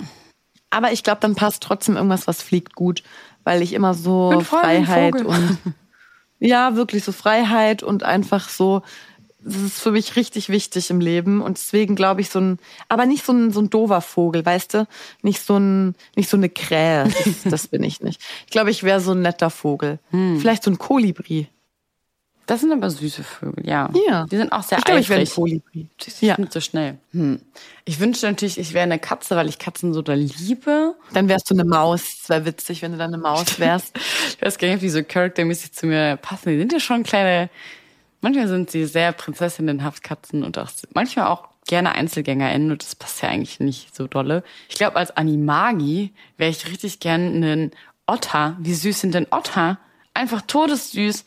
S2: Aber ich glaube, dann passt trotzdem irgendwas, was fliegt gut, weil ich immer so Freiheit und ja, wirklich so Freiheit und einfach so das ist für mich richtig wichtig im Leben und deswegen glaube ich so ein aber nicht so ein so ein dover Vogel, weißt du? Nicht so ein nicht so eine Krähe, das, das bin ich nicht. Ich glaube, ich wäre so ein netter Vogel.
S1: Hm.
S2: Vielleicht so ein Kolibri.
S1: Das sind aber süße Vögel, ja.
S2: Ja.
S1: Die sind auch sehr
S2: ich glaube, ich wäre ein
S1: eifrig.
S2: Kolibri.
S1: Ja.
S2: Ja.
S1: Nicht so schnell. Hm. Ich wünschte natürlich, ich wäre eine Katze, weil ich Katzen so da liebe.
S2: Dann wärst du eine Maus. Das wäre witzig, wenn du dann eine Maus wärst.
S1: Ich weiß gar nicht, ob die so charaktermäßig zu mir passen. Die sind ja schon kleine, manchmal sind sie sehr prinzessinnenhaft Katzen und auch manchmal auch gerne EinzelgängerInnen und das passt ja eigentlich nicht so dolle. Ich glaube, als Animagi wäre ich richtig gern einen Otter. Wie süß sind denn Otter? Einfach todessüß.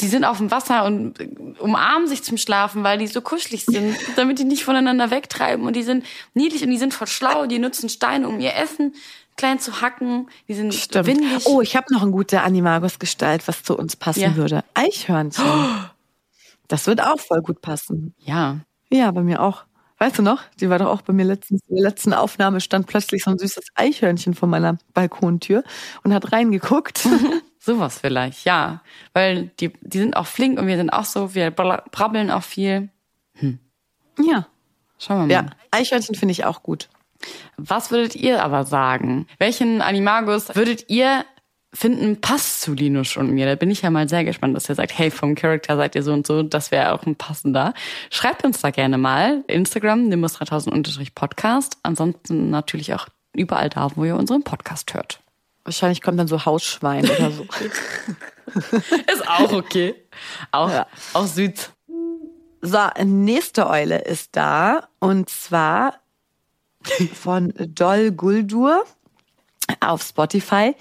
S1: Die sind auf dem Wasser und umarmen sich zum Schlafen, weil die so kuschelig sind, damit die nicht voneinander wegtreiben. Und die sind niedlich und die sind voll schlau. Die nutzen Steine, um ihr Essen klein zu hacken. Die sind
S2: Stimmt.
S1: windig.
S2: Oh, ich habe noch eine gute Animagus-Gestalt, was zu uns passen
S1: Ja.
S2: würde. Eichhörnchen. Das wird auch voll gut passen.
S1: Ja.
S2: Ja, bei mir auch. Weißt du noch? Die war doch auch bei mir letztens. In der letzten Aufnahme stand plötzlich so ein süßes Eichhörnchen vor meiner Balkontür und hat reingeguckt.
S1: Sowas vielleicht, ja. Weil die, die sind auch flink und wir sind auch so, wir bra- brabbeln auch viel.
S2: ja.
S1: Schauen wir mal.
S2: Ja, Eichhörnchen finde ich auch gut.
S1: Was würdet ihr aber sagen? Welchen Animagus würdet ihr finden, passt zu Linus und mir? Da bin ich ja mal sehr gespannt, dass ihr sagt, hey, vom Charakter seid ihr so und so, das wäre auch ein passender. Schreibt uns da gerne mal. Instagram, nimbus 3000 Podcast. Ansonsten natürlich auch überall da, wo ihr unseren Podcast hört.
S2: Wahrscheinlich kommt dann so Hausschwein oder so.
S1: Ist auch okay. Auch, auch süß.
S2: So, nächste Eule ist da und zwar von Doll Guldur auf Spotify.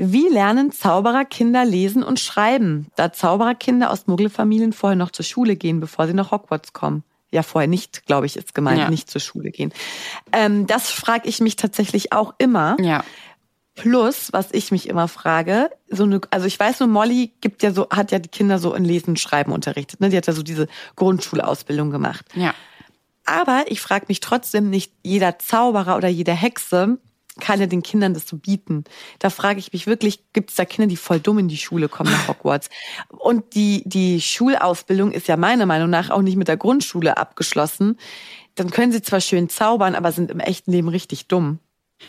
S2: Wie lernen Zaubererkinder lesen und schreiben, da Zaubererkinder aus Muggelfamilien vorher noch zur Schule gehen, bevor sie nach Hogwarts kommen? Ja, vorher nicht, glaube ich, ist gemeint,
S1: Ja.
S2: nicht zur Schule gehen. Ähm, das frage ich mich tatsächlich auch immer.
S1: Ja.
S2: Plus, was ich mich immer frage, so eine, also ich weiß nur, Molly gibt ja so, hat ja die Kinder so in Lesen und Schreiben unterrichtet, ne? Die hat ja so diese Grundschulausbildung gemacht.
S1: Ja.
S2: Aber ich frage mich trotzdem, nicht jeder Zauberer oder jede Hexe kann ja den Kindern das so bieten. Da frage ich mich wirklich, gibt es da Kinder, die voll dumm in die Schule kommen nach Hogwarts? Und die, die Schulausbildung ist ja meiner Meinung nach auch nicht mit der Grundschule abgeschlossen. Dann können sie zwar schön zaubern, aber sind im echten Leben richtig dumm.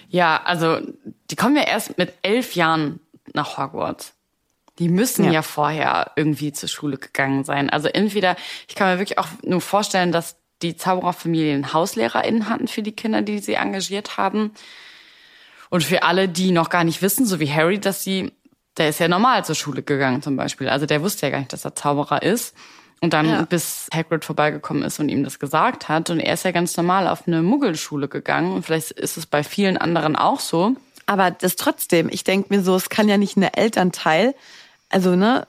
S1: Ja, also die kommen ja erst mit elf Jahren nach Hogwarts. Die müssen ja.
S2: Ja.
S1: vorher irgendwie zur Schule gegangen sein. Also entweder, ich kann mir wirklich auch nur vorstellen, dass die Zaubererfamilien HauslehrerInnen hatten für die Kinder, die sie engagiert haben. Und für alle, die noch gar nicht wissen, so wie Harry, dass sie, der ist ja normal zur Schule gegangen zum Beispiel. Also der wusste ja gar nicht, dass er Zauberer ist. Und dann
S2: Ja.
S1: bis Hagrid vorbeigekommen ist und ihm das gesagt hat. Und er ist ja ganz normal auf eine Muggelschule gegangen. Und vielleicht ist es bei vielen anderen auch so.
S2: Aber das trotzdem, ich denke mir so, es kann ja nicht ein Elternteil, also ne,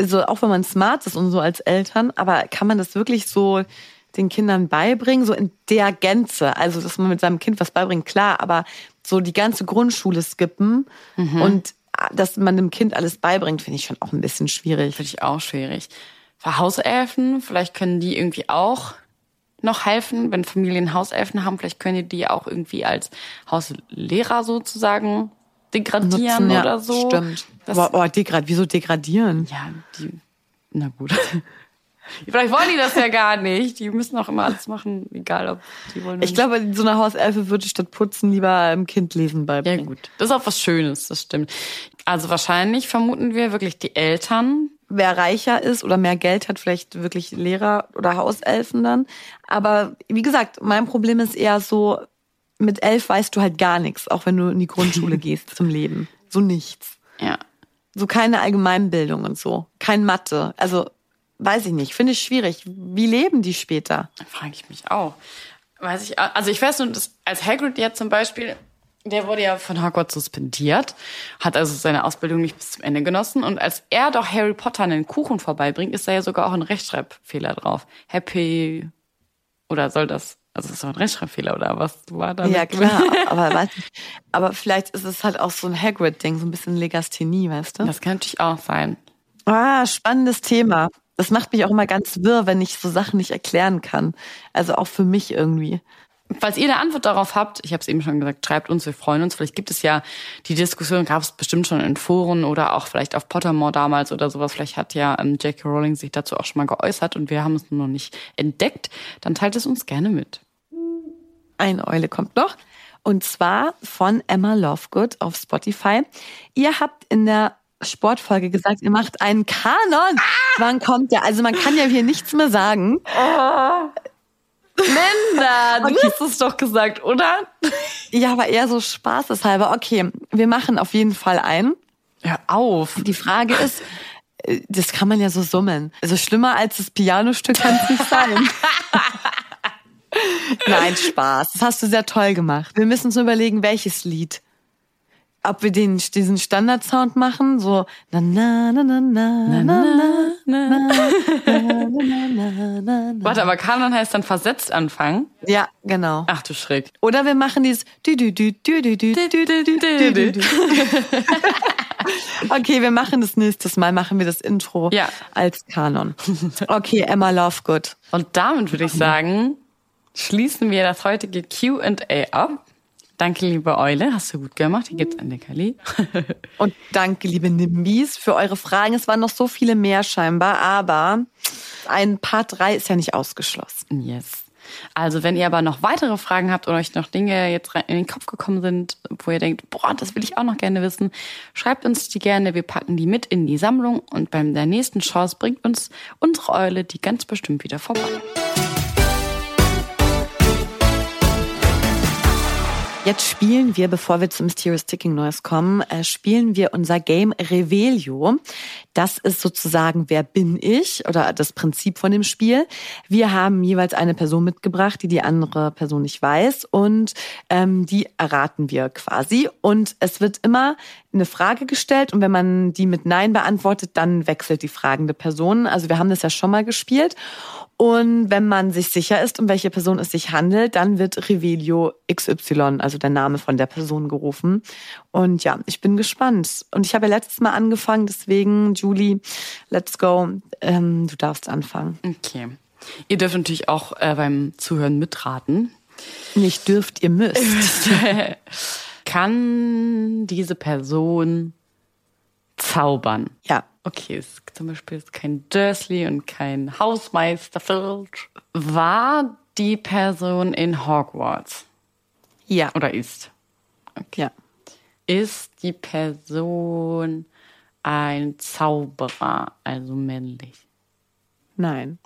S2: so auch wenn man smart ist und so als Eltern, aber kann man das wirklich so den Kindern beibringen, so in der Gänze? Also, dass man mit seinem Kind was beibringt, klar, aber so die ganze Grundschule skippen und dass man dem Kind alles beibringt, finde ich schon auch ein bisschen schwierig.
S1: Finde ich auch schwierig. Für Hauselfen, vielleicht können die irgendwie auch noch helfen, wenn Familien Hauselfen haben, vielleicht können die die auch irgendwie als Hauslehrer sozusagen degradieren
S2: ja,
S1: oder so.
S2: Stimmt.
S1: Das,
S2: Aber oh, degrad, wieso degradieren?
S1: ja, die, na gut. Vielleicht wollen die das ja gar nicht. Die müssen auch immer alles machen, egal ob die wollen. oder
S2: Ich glaube, so eine Hauselfe würde statt putzen lieber einem Kind lesen
S1: Ja,
S2: beibringen.
S1: gut. Das ist auch was Schönes, das stimmt. Also wahrscheinlich vermuten wir wirklich die Eltern.
S2: wer reicher ist oder mehr Geld hat, vielleicht wirklich Lehrer oder Hauselfen dann. Aber wie gesagt, mein Problem ist eher so, mit elf weißt du halt gar nichts, auch wenn du in die Grundschule gehst zum Leben. So nichts.
S1: Ja.
S2: So keine Allgemeinbildung und so. Kein Mathe. Also, weiß ich nicht. Finde ich schwierig. Wie leben die später?
S1: Da frage ich mich auch. Weiß ich, also ich weiß nur, dass als Hagrid jetzt zum Beispiel, der wurde ja von Hogwarts suspendiert, hat also seine Ausbildung nicht bis zum Ende genossen. Und als er doch Harry Potter einen Kuchen vorbeibringt, ist da ja sogar auch ein Rechtschreibfehler drauf. Happy, oder soll das, also ist doch ein Rechtschreibfehler oder was war da?
S2: Ja, klar. aber, aber vielleicht ist es halt auch so ein Hagrid-Ding, so ein bisschen Legasthenie, weißt du?
S1: Das kann natürlich auch sein.
S2: Ah, spannendes Thema. Das macht mich auch immer ganz wirr, wenn ich so Sachen nicht erklären kann. Also auch für mich irgendwie.
S1: Falls ihr eine Antwort darauf habt, ich habe es eben schon gesagt, schreibt uns, wir freuen uns. Vielleicht gibt es ja die Diskussion, gab es bestimmt schon in Foren oder auch vielleicht auf Pottermore damals oder sowas. Vielleicht hat ja ähm, J.K. Rowling sich dazu auch schon mal geäußert und wir haben es nur noch nicht entdeckt. Dann teilt es uns gerne mit.
S2: Eine Eule kommt noch. Und zwar von Emma Lovegood auf Spotify. Ihr habt in der Sportfolge gesagt, ihr macht einen Kanon. Wann kommt der? Also man kann ja hier nichts mehr sagen.
S1: Linda, du hast es doch gesagt, oder?
S2: Ja, aber eher so spaßeshalber. Okay, wir machen auf jeden Fall einen.
S1: Hör auf.
S2: Die Frage ist, äh, das kann man ja so summen. Also schlimmer als das Pianostück kann es nicht sein. Nein, Spaß. Das hast du sehr toll gemacht. Wir müssen uns überlegen, welches Lied. Ob wir den, diesen Standardsound machen, so na na na na na na na na na
S1: Warte, aber Kanon heißt dann versetzt anfangen.
S2: Ja, genau.
S1: Ach du Schreck.
S2: Oder wir machen dieses. Okay, wir machen das nächstes Mal, machen wir das Intro
S1: Ja.
S2: als Kanon. Okay, Emma Lovegood.
S1: Und damit würde ich sagen, schließen wir das heutige Q&A ab. Danke, liebe Eule. Hast du gut gemacht. Hier gibt's ein Leckerli.
S2: Und danke, liebe Nimbis, für eure Fragen. Es waren noch so viele mehr scheinbar, aber ein Part 3 ist ja nicht ausgeschlossen.
S1: Yes. Also, wenn ihr aber noch weitere Fragen habt oder euch noch Dinge jetzt in den Kopf gekommen sind, wo ihr denkt, boah, das will ich auch noch gerne wissen, schreibt uns die gerne. Wir packen die mit in die Sammlung und beim der nächsten Chance bringt uns unsere Eule die ganz bestimmt wieder vorbei.
S2: Jetzt spielen wir, bevor wir zum Mysterious Ticking Noise kommen, äh, spielen wir unser Game Revelio. Das ist sozusagen Wer bin ich oder das Prinzip von dem Spiel. Wir haben jeweils eine Person mitgebracht, die die andere Person nicht weiß und ähm, die erraten wir quasi. Und es wird immer eine Frage gestellt und wenn man die mit Nein beantwortet, dann wechselt die fragende Person. Also wir haben das ja schon mal gespielt. Und wenn man sich sicher ist, um welche Person es sich handelt, dann wird Revelio XY, also der Name von der Person, gerufen. Und ja, ich bin gespannt. Und ich habe ja letztes Mal angefangen, deswegen, Julie, let's go. Ähm, du darfst anfangen.
S1: Okay. Ihr dürft natürlich auch äh, beim Zuhören mitraten.
S2: Nicht dürft, ihr müsst.
S1: Kann diese Person zaubern?
S2: Ja.
S1: Okay, es ist zum Beispiel ist kein Dursley und kein Hausmeister Filch. War die Person in Hogwarts?
S2: Ja.
S1: Oder ist?
S2: Ja.
S1: Ist die Person ein Zauberer, also männlich?
S2: Nein.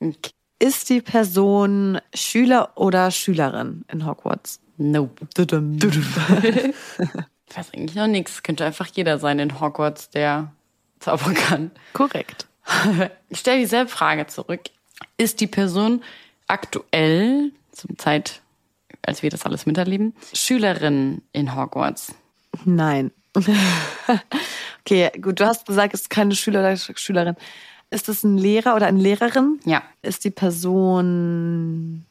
S1: Okay.
S2: Ist die Person Schüler oder Schülerin in Hogwarts?
S1: Nope. Ich weiß eigentlich noch nichts. Könnte einfach jeder sein in Hogwarts, der zaubern kann.
S2: Korrekt.
S1: Ich stelle dieselbe Frage zurück. Ist die Person aktuell, zum Zeit, als wir das alles miterleben, Schülerin in Hogwarts?
S2: Nein. okay, gut, du hast gesagt, es ist keine Schüler oder Schülerin. Ist es ein Lehrer oder eine Lehrerin?
S1: Ja.
S2: Ist die Person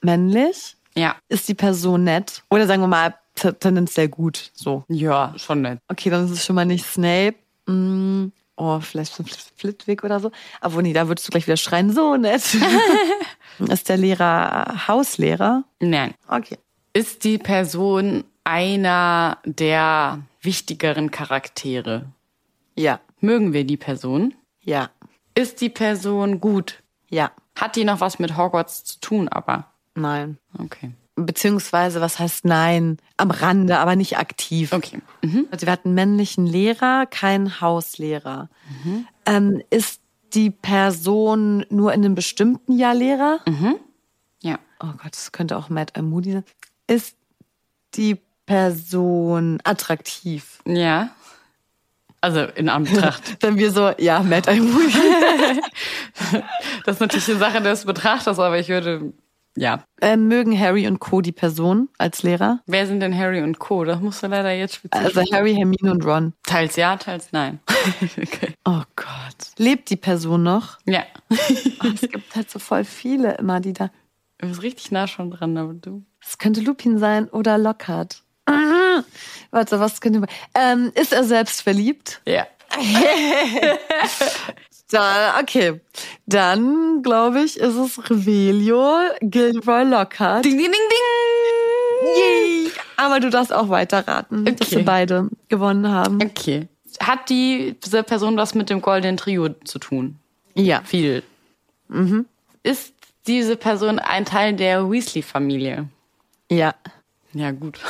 S2: männlich?
S1: Ja.
S2: Ist die Person nett? Oder sagen wir mal tendenziell gut, so.
S1: Ja, schon nett.
S2: Okay, dann ist es schon mal nicht Snape. Mm, oh, vielleicht so Flit- Flitwick oder so. Aber nee, da würdest du gleich wieder schreien, so nett. ist der Lehrer Hauslehrer?
S1: Nein.
S2: Okay.
S1: Ist die Person einer der wichtigeren Charaktere?
S2: Ja,
S1: Mögen wir die Person?
S2: ja,
S1: Ist die Person gut?
S2: ja.
S1: Hat die noch was mit Hogwarts zu tun, aber?
S2: Nein.
S1: Okay.
S2: Beziehungsweise, was heißt nein? Am Rande, aber nicht aktiv.
S1: Okay.
S2: Also wir hatten einen männlichen Lehrer, keinen Hauslehrer. Ähm, ist die Person nur in einem bestimmten Jahr Lehrer?
S1: Ja.
S2: Oh Gott, das könnte auch Matt Moody sein. Ist die Person attraktiv?
S1: Ja. Also in Anbetracht.
S2: Dann wir so, ja, Matt Moody.
S1: Das ist natürlich eine Sache des Betrachters, aber ich würde, ja.
S2: ähm, mögen Harry und Co. die Person als Lehrer?
S1: Wer sind denn Harry und Co.? Das musst du leider jetzt spezifisch.
S2: Also Harry, Hermine und Ron.
S1: teils ja, teils nein. okay.
S2: Oh Gott. Lebt die Person noch?
S1: Ja.
S2: Oh, es gibt halt so voll viele immer, die da.
S1: Du bist richtig nah schon dran, aber du.
S2: Es könnte Lupin sein oder Lockhart. Mhm. Warte, was könnte ähm, Ist er selbst verliebt?
S1: Ja.
S2: Da, okay. Dann, glaube ich, ist es Revelio Gilroy Lockhart.
S1: Ding, ding, ding, ding.
S2: Yay. Aber du darfst auch weiterraten, dass
S1: Okay.
S2: wir beide gewonnen haben.
S1: Okay. Hat diese Person was mit dem goldenen Trio zu tun?
S2: Ja.
S1: Viel. Mhm. Ist diese Person ein Teil der Weasley-Familie?
S2: Ja.
S1: Ja, gut.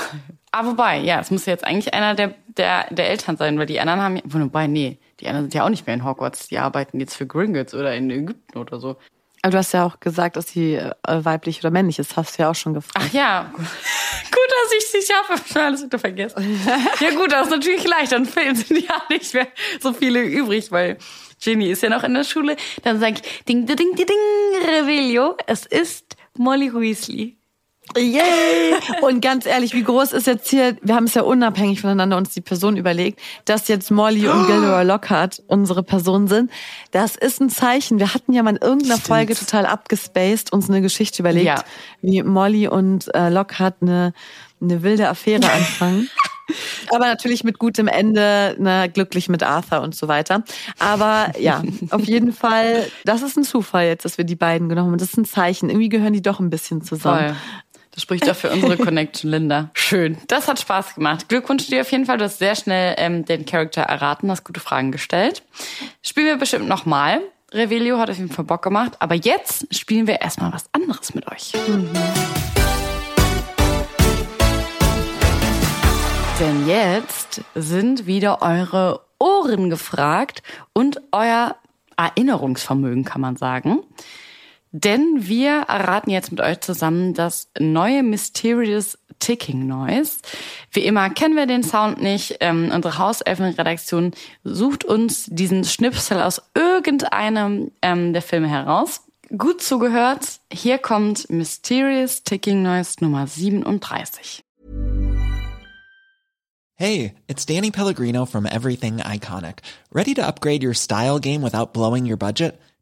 S1: Ah, wobei, ja, es muss jetzt eigentlich einer der, der, der Eltern sein, weil die anderen haben wobei, nee, die anderen sind ja auch nicht mehr in Hogwarts, die arbeiten jetzt für Gringotts oder in Ägypten oder so.
S2: Aber du hast ja auch gesagt, dass sie äh, weiblich oder männlich ist. Hast du ja auch schon gefragt.
S1: Ach ja, gut, dass ich dich habe, schon alles wieder vergessen. ja gut, das ist natürlich leicht, dann fehlen sind ja nicht mehr so viele übrig, weil Ginny ist ja noch in der Schule. Dann sag ich, ding, ding, ding, ding, Revelio, es ist Molly Weasley.
S2: Yay! Und ganz ehrlich, wie groß ist jetzt hier, wir haben es ja unabhängig voneinander uns die Person überlegt, dass jetzt Molly und Gilderoy Lockhart unsere Person sind. Das ist ein Zeichen. Wir hatten ja mal in irgendeiner Folge total abgespaced uns eine Geschichte überlegt,
S1: Ja.
S2: wie Molly und äh, Lockhart eine, eine wilde Affäre anfangen. Aber natürlich mit gutem Ende, ne, glücklich mit Arthur und so weiter. Aber ja, auf jeden Fall, das ist ein Zufall jetzt, dass wir die beiden genommen haben. Das ist ein Zeichen. Irgendwie gehören die doch ein bisschen zusammen.
S1: Voll. Das spricht doch für unsere Connection, Linda. Schön. Das hat Spaß gemacht. Glückwunsch dir auf jeden Fall. Du hast sehr schnell ähm, den Charakter erraten, hast gute Fragen gestellt. Spielen wir bestimmt nochmal. Revelio hat auf jeden Fall Bock gemacht. Aber jetzt spielen wir erstmal was anderes mit euch. Denn jetzt sind wieder eure Ohren gefragt und euer Erinnerungsvermögen, kann man sagen. Denn wir erraten jetzt mit euch zusammen das neue Mysterious Ticking Noise. Wie immer kennen wir den Sound nicht. Ähm, unsere Hauselfenredaktion sucht uns diesen Schnipsel aus irgendeinem ähm, der Filme heraus. Gut zugehört. Hier kommt Mysterious Ticking Noise Nummer 37.
S6: Hey, it's Danny Pellegrino from Everything Iconic. Ready to upgrade your style game without blowing your budget?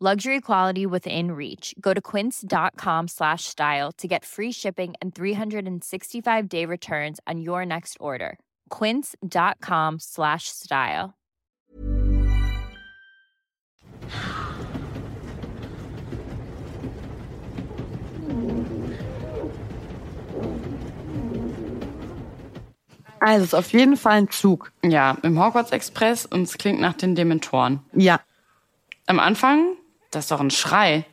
S7: Luxury quality within reach. Go to quince.com slash style to get free shipping and 365-day returns on your next order. quince.com slash style.
S2: Also es ist auf jeden Fall ein Zug.
S1: Ja, im Hogwarts Express und es klingt nach den Dementoren.
S2: Ja.
S1: Am Anfang, das ist doch ein Schrei.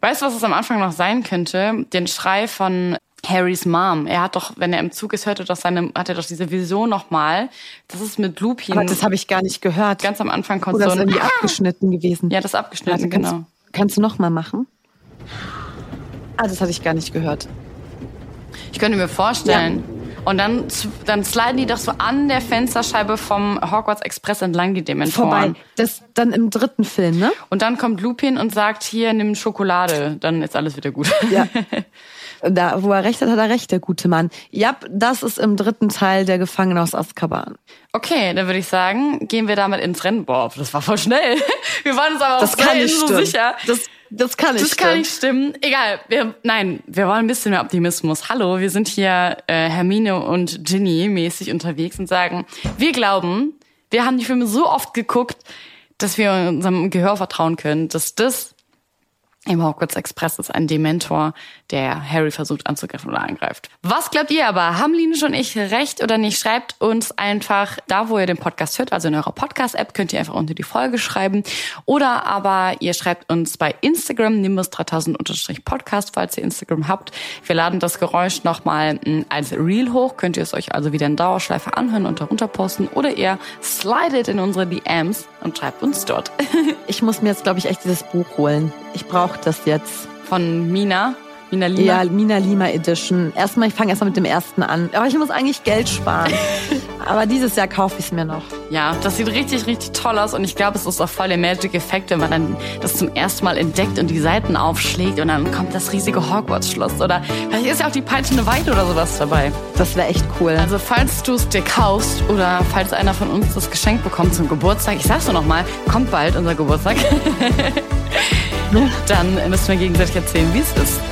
S1: Weißt du, was es am Anfang noch sein könnte? Den Schrei von Harrys Mom. Er hat doch, wenn er im Zug ist, hört er doch seine, hat er doch diese Vision nochmal. Das ist mit Lupin.
S2: Aber das habe ich gar nicht gehört.
S1: Ganz am Anfang kommt
S2: Oder
S1: so
S2: ist
S1: ein
S2: irgendwie abgeschnitten gewesen.
S1: Ja, das ist abgeschnitten,
S2: Warte, kannst,
S1: genau.
S2: Kannst du noch mal machen? Ah, das hatte ich gar nicht gehört.
S1: Ich könnte mir vorstellen. Und dann, dann sliden die doch so an der Fensterscheibe vom Hogwarts Express entlang, die Dementoren.
S2: Vorbei. Das dann im dritten Film, ne?
S1: Und dann kommt Lupin und sagt, hier, nimm Schokolade, dann ist alles wieder gut.
S2: Ja. Da, wo er recht hat, hat er recht, der gute Mann. Ja, das ist im dritten Teil der Gefangene aus Azkaban.
S1: Okay, dann würde ich sagen, gehen wir damit ins Rennen. Boah, das war voll schnell. Wir waren uns aber
S2: Das
S1: auch
S2: kann nicht
S1: so
S2: stimmen.
S1: sicher.
S2: Das, das kann nicht
S1: Das kann
S2: stimmen.
S1: nicht stimmen. Egal, wir, nein, wir wollen ein bisschen mehr Optimismus. Hallo, wir sind hier äh, Hermine und Ginny mäßig unterwegs und sagen, wir glauben, wir haben die Filme so oft geguckt, dass wir unserem Gehör vertrauen können, dass das im Hogwarts Express ist ein Dementor, der Harry versucht anzugreifen oder angreift. Was glaubt ihr aber? Haben Linus und ich recht oder nicht? Schreibt uns einfach da, wo ihr den Podcast hört, also in eurer Podcast-App, könnt ihr einfach unter die Folge schreiben. Oder aber ihr schreibt uns bei Instagram, nimbus 3000-podcast, falls ihr Instagram habt. Wir laden das Geräusch nochmal mm, als Reel hoch. Könnt ihr es euch also wieder in Dauerschleife anhören und darunter posten. Oder ihr slidet in unsere DMs und schreibt uns dort.
S2: Ich muss mir jetzt, glaube ich, echt dieses Buch holen. Ich brauche das jetzt.
S1: Von Mina. Mina Lima.
S2: Ja, Mina Lima Edition. Erstmal, ich fange erstmal mit dem ersten an. Aber ich muss eigentlich Geld sparen. Aber dieses Jahr kaufe ich es mir noch.
S1: Ja, das sieht richtig, richtig toll aus und ich glaube, es ist auch voll der Magic-Effekt, wenn man dann das zum ersten Mal entdeckt und die Seiten aufschlägt und dann kommt das riesige Hogwarts-Schloss oder vielleicht ist ja auch die peitschende Weide oder sowas dabei.
S2: Das wäre echt cool.
S1: Also falls du es dir kaufst oder falls einer von uns das Geschenk bekommt zum Geburtstag, ich sag's nur noch mal, kommt bald unser Geburtstag, dann müssen wir gegenseitig erzählen, wie es ist.